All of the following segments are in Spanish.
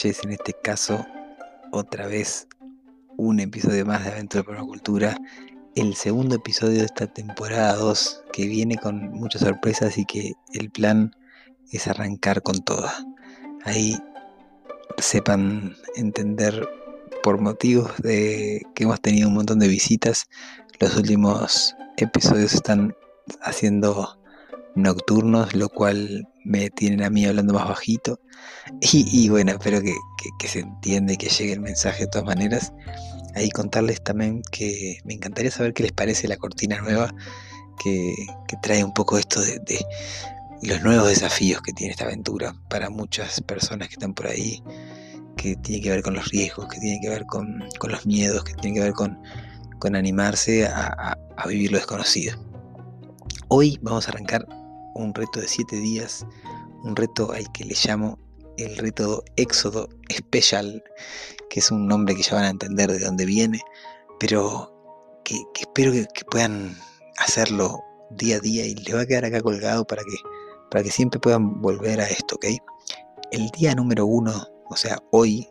En este caso, otra vez un episodio más de Aventura Permacultura. El segundo episodio de esta temporada 2 que viene con muchas sorpresas y que el plan es arrancar con toda. Ahí sepan entender por motivos de que hemos tenido un montón de visitas. Los últimos episodios están haciendo nocturnos, lo cual me tienen a mí hablando más bajito. Y, bueno, espero que, se entienda y que llegue el mensaje de todas maneras. Ahí contarles también que me encantaría saber qué les parece la cortina nueva, que, trae un poco esto de, los nuevos desafíos que tiene esta aventura para muchas personas que están por ahí, que tiene que ver con los riesgos, que tiene que ver con, los miedos, que tiene que ver con, animarse a, a vivir lo desconocido. Hoy vamos a arrancar un reto de 7 días, un reto al que le llamo el reto Éxodo Special, que es un nombre que ya van a entender de dónde viene, pero que, espero que, puedan hacerlo día a día y les va a quedar acá colgado para que, para que siempre puedan volver a esto, ¿ok? El día número uno, o sea, hoy,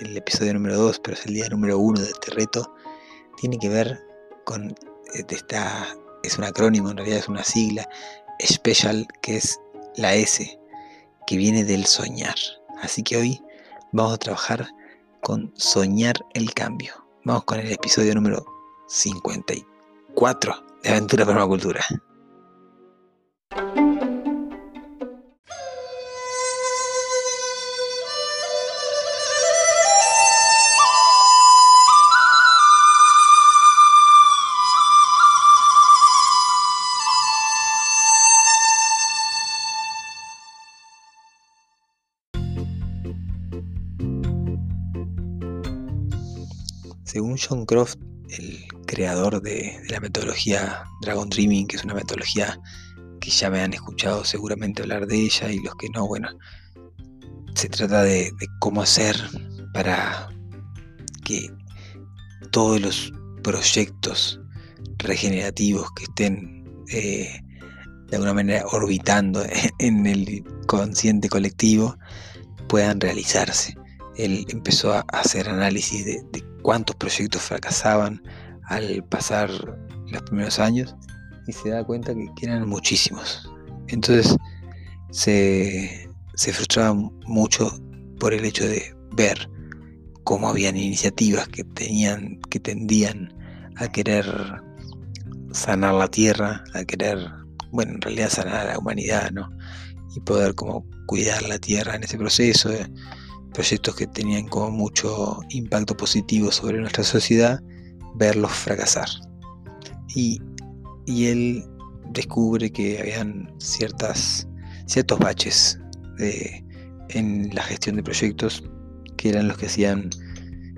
el episodio número 2, pero es el día número uno de este reto, tiene que ver con eh, esta, es un acrónimo, en realidad es una sigla, Special, que es la S, que viene del soñar. Así que hoy vamos a trabajar con soñar el cambio. Vamos con el episodio número 54 de Aventura Permacultura. Según John Croft, el creador de, la metodología Dragon Dreaming, que es una metodología que ya me han escuchado seguramente hablar de ella y los que no, bueno, se trata de, cómo hacer para que todos los proyectos regenerativos que estén eh, de alguna manera orbitando en el consciente colectivo puedan realizarse. Él empezó a hacer análisis de, de cuántos proyectos fracasaban al pasar los primeros años y se da cuenta que, eran muchísimos. Entonces se, se frustraba mucho por el hecho de ver cómo habían iniciativas que tenían, que tendían a querer sanar la tierra, a querer, bueno, en realidad sanar a la humanidad, ¿no? Y poder como cuidar la tierra en ese proceso proyectos que tenían como mucho impacto positivo sobre nuestra sociedad, verlos fracasar. Y, él descubre que habían ciertas, ciertos baches en la gestión de proyectos que eran los que hacían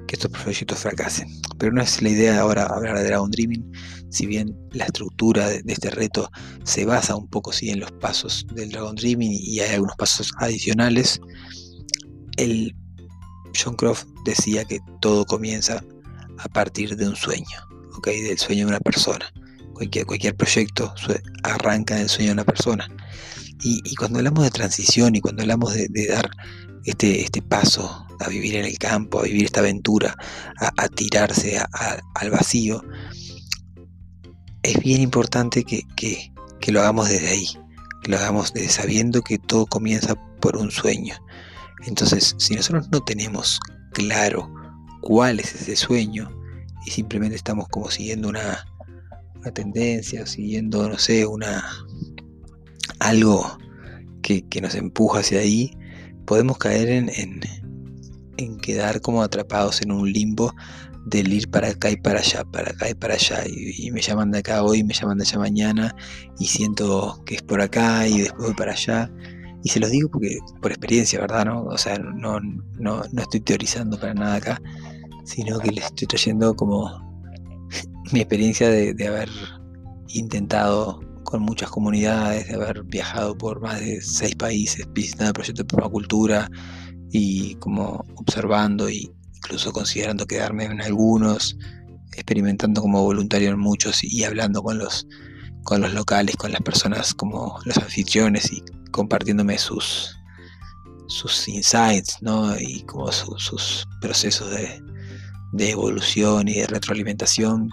que estos proyectos fracasen. Pero no es la idea ahora hablar de Dragon Dreaming, si bien la estructura de, este reto se basa un poco sí, en los pasos del Dragon Dreaming y hay algunos pasos adicionales, el John Croft decía que todo comienza a partir de un sueño, del sueño de una persona. Cualquier, cualquier proyecto arranca del sueño de una persona. Y, cuando hablamos de transición y cuando hablamos de, dar este, este, paso a vivir en el campo, a vivir esta aventura, a, tirarse al vacío, es bien importante que, lo hagamos desde ahí, que lo hagamos sabiendo que todo comienza por un sueño. Entonces, si nosotros no tenemos claro cuál es ese sueño y simplemente estamos como siguiendo una, tendencia, siguiendo, no sé, una algo que, nos empuja hacia ahí, podemos caer en, en quedar como atrapados en un limbo del ir para acá y para allá, para acá y para allá, y, me llaman de acá hoy, me llaman de allá mañana, y siento que es por acá y después voy para allá. Y se los digo porque por experiencia, ¿verdad? ¿no? O sea, no, no, no estoy teorizando para nada acá, sino que les estoy trayendo como mi experiencia de, de haber intentado con muchas comunidades, de haber viajado por más de seis países, visitando proyectos de permacultura y como observando y incluso considerando quedarme en algunos, experimentando como voluntario en muchos y hablando con los, con los locales, con las personas como los anfitriones y compartiéndome sus, sus insights ¿no? y como sus procesos de, evolución y de retroalimentación.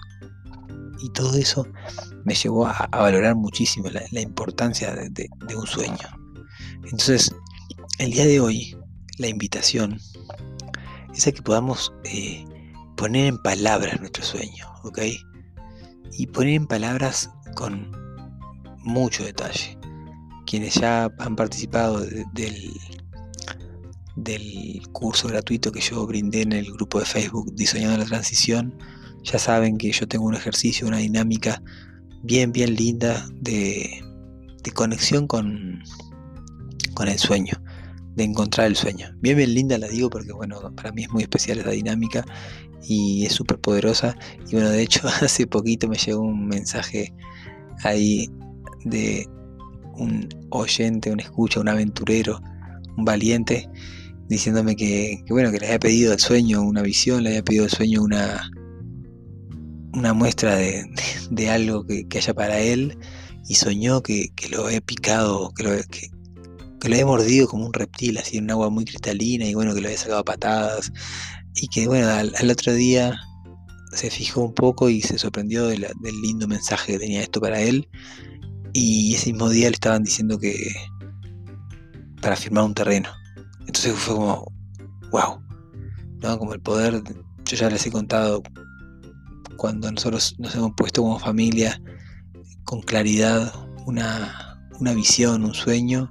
Y todo eso me llevó a, valorar muchísimo la, importancia de, un sueño. Entonces, el día de hoy, la invitación es a que podamos eh, poner en palabras nuestro sueño, ¿ok? Y poner en palabras con mucho detalle. Quienes ya han participado del, del curso gratuito que yo brindé en el grupo de Facebook Diseñando la Transición, ya saben que yo tengo un ejercicio, una dinámica bien, bien linda de, de conexión con, con el sueño de encontrar el sueño. Bien, bien linda la digo porque, bueno, para mí es muy especial esa dinámica y es súper poderosa. Y bueno, de hecho, hace poquito me llegó un mensaje ahí de un oyente, un escucha, un aventurero, un valiente, diciéndome que, bueno, que le había pedido el sueño una visión, le había pedido el sueño una, una muestra de, algo que, haya para él y soñó que, lo he picado, que, lo, que, que lo había mordido como un reptil, así en un agua muy cristalina, y bueno, que lo había sacado patadas, y que bueno, al, otro día se fijó un poco y se sorprendió del lindo mensaje que tenía esto para él, y ese mismo día le estaban diciendo que para firmar un terreno. Entonces fue como, wow, ¿no? Como el poder, yo ya les he contado, cuando nosotros nos hemos puesto como familia con claridad una, una visión, un sueño,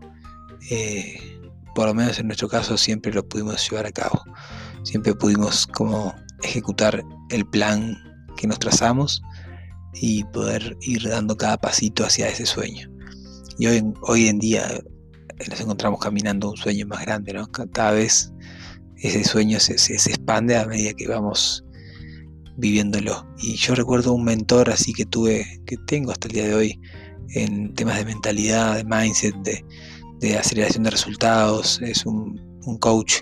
eh, por lo menos en nuestro caso siempre lo pudimos llevar a cabo. Siempre pudimos como ejecutar el plan que nos trazamos y poder ir dando cada pasito hacia ese sueño. Y hoy, hoy en día eh, nos encontramos caminando un sueño más grande, ¿no? Cada vez ese sueño se, se, expande a medida que vamos viviéndolo. Y yo recuerdo un mentor así que tuve, que tengo hasta el día de hoy, en temas de mentalidad, de mindset, de, de aceleración de resultados, es un, coach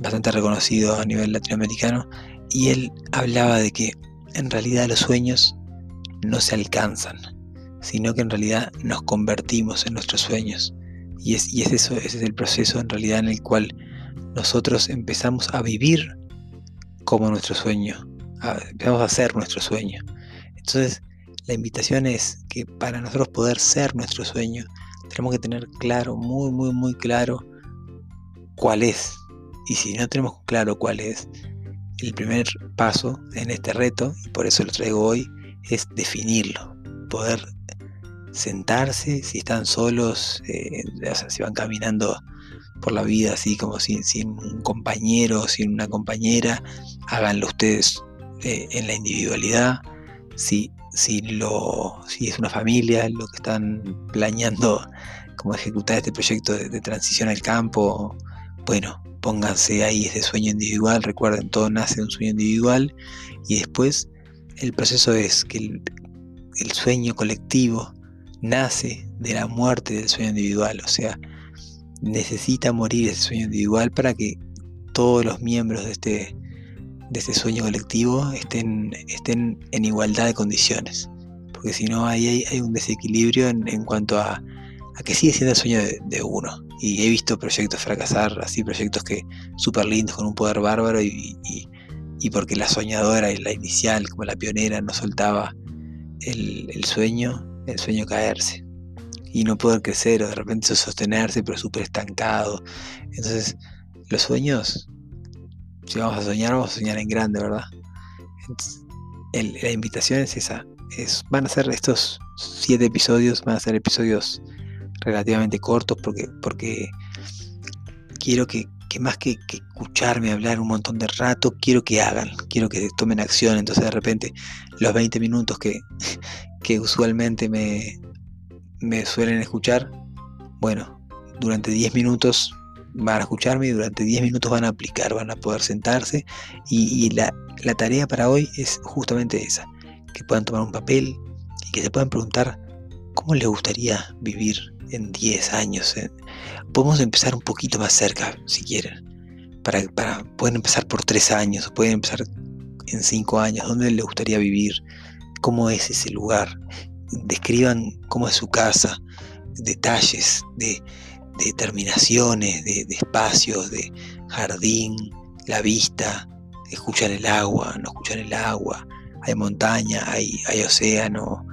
bastante reconocido a nivel latinoamericano, y él hablaba de que en realidad los sueños no se alcanzan, sino que en realidad nos convertimos en nuestros sueños. Y es, y es eso, ese es el proceso en realidad en el cual nosotros empezamos a vivir como nuestro sueño, empezamos a ser nuestro sueño. Entonces, la invitación es que para nosotros poder ser nuestro sueño, tenemos que tener claro, muy, muy, muy claro cuál es. Y si no tenemos claro cuál es, el primer paso en este reto, y por eso lo traigo hoy, es definirlo. Poder sentarse, si están solos, eh, si van caminando por la vida así como sin, un compañero, sin una compañera, háganlo ustedes eh, en la individualidad. Si si, lo, es una familia lo que están planeando como ejecutar este proyecto de, transición al campo, bueno, pónganse ahí ese sueño individual, recuerden, todo nace de un sueño individual y después el proceso es que el, sueño colectivo nace de la muerte del sueño individual, o sea, necesita morir ese sueño individual para que todos los miembros de este, de ese sueño colectivo estén, estén en igualdad de condiciones. Porque si no, ahí hay, un desequilibrio en, cuanto a, que sigue siendo el sueño de, uno. Y he visto proyectos fracasar, así proyectos que súper lindos, con un poder bárbaro, y, porque la soñadora y la inicial, como la pionera, no soltaba el, sueño, el sueño caerse. y no poder crecer o de repente sostenerse pero súper estancado. Entonces, los sueños, si vamos a soñar, vamos a soñar en grande, ¿verdad? la invitación es esa. Es, van a ser estos siete episodios, van a ser episodios relativamente cortos porque, porque quiero que, más que, escucharme hablar un montón de rato, quiero que hagan, quiero que tomen acción. Entonces de repente los 20 minutos que, que usualmente me, me suelen escuchar, bueno, durante 10 minutos van a escucharme y durante 10 minutos van a aplicar, van a poder sentarse y, la, la, tarea para hoy es justamente esa, que puedan tomar un papel y que se puedan preguntar cómo les gustaría vivir en 10 años. Podemos empezar un poquito más cerca, si quieren. Para, para, pueden empezar por 3 años, pueden empezar en 5 años. ¿Dónde les gustaría vivir? ¿Cómo es ese lugar? Describan cómo es su casa, detalles de, de terminaciones, de, espacios, de jardín, la vista, escuchan el agua, no escuchan el agua, hay montaña, hay, hay océano,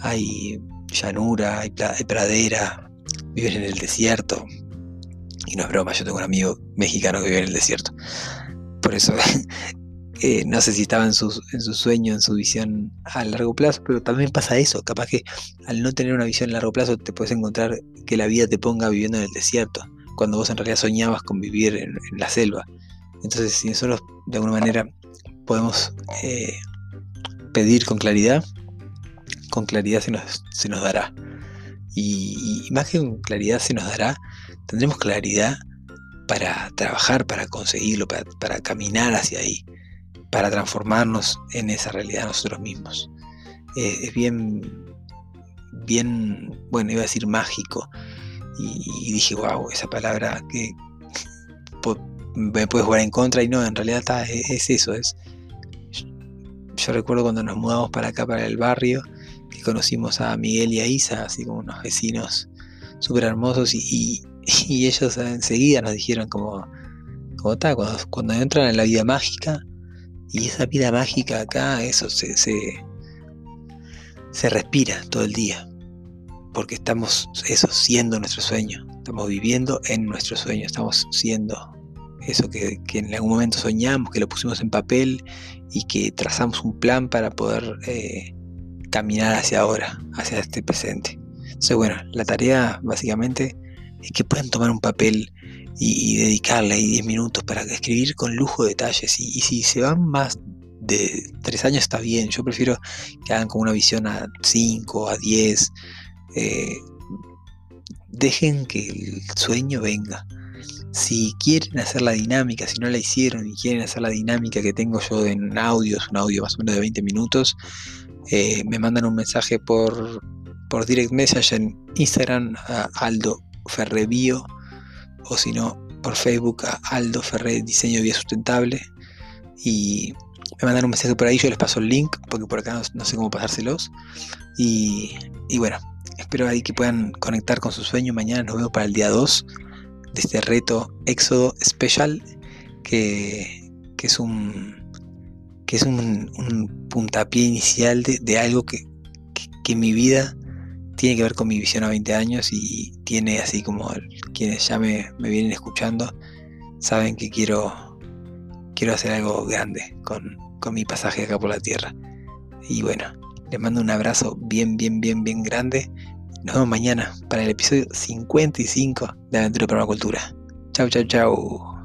hay llanura, hay, pradera, viven en el desierto. Y no es broma, yo tengo un amigo mexicano que vive en el desierto. Por eso eh, no sé si estaba en su, en su sueño, en su visión a largo plazo, pero también pasa eso. Capaz que al no tener una visión a largo plazo te puedes encontrar que la vida te ponga viviendo en el desierto, cuando vos en realidad soñabas con vivir en, la selva. Entonces, si nosotros de alguna manera podemos eh, pedir con claridad, con claridad se nos, se nos dará. Y, más que claridad se nos dará, tendremos claridad para trabajar, para conseguirlo, para, caminar hacia ahí, para transformarnos en esa realidad nosotros mismos. Eh, es bien, bien, bueno, iba a decir mágico. Y, dije, wow, esa palabra que me puede jugar en contra y no, en realidad está, es, eso, es... Yo recuerdo cuando nos mudamos para acá, para el barrio, conocimos a Miguel y a Isa, así como unos vecinos súper hermosos y, ellos enseguida nos dijeron como, como está, cuando, entran en la vida mágica y esa vida mágica acá, eso se, se, respira todo el día, porque estamos eso siendo nuestro sueño, estamos viviendo en nuestro sueño, estamos siendo eso que, en algún momento soñamos, que lo pusimos en papel y que trazamos un plan para poder eh, caminar hacia ahora, hacia este presente. Entonces, bueno, la tarea básicamente es que puedan tomar un papel y, dedicarle ahí 10 minutos para escribir con lujo de detalles. Y, si se van más de 3 años está bien, yo prefiero que hagan como una visión a 5, a 10. Eh, dejen que el sueño venga. Si quieren hacer la dinámica, si no la hicieron y quieren hacer la dinámica que tengo yo en audios, un audio más o menos de 20 minutos, eh, me mandan un mensaje por, por direct message en Instagram a Aldo Ferrebio o si no por Facebook a Aldo Ferre Diseño Vía Sustentable. Y me mandan un mensaje por ahí, yo les paso el link porque por acá no, sé cómo pasárselos. Y, bueno, espero ahí que puedan conectar con su sueño, mañana nos vemos para el día 2 de este reto Éxodo Special que, que es un que es un, puntapié inicial de, algo que, en mi vida tiene que ver con mi visión a 20 años y tiene así como quienes ya me, vienen escuchando saben que quiero, quiero hacer algo grande con, con mi pasaje acá por la tierra. Y bueno, les mando un abrazo bien, bien, bien, bien grande. Nos vemos mañana para el episodio 55 de Aventura Permacultura. Chau, chau, chau.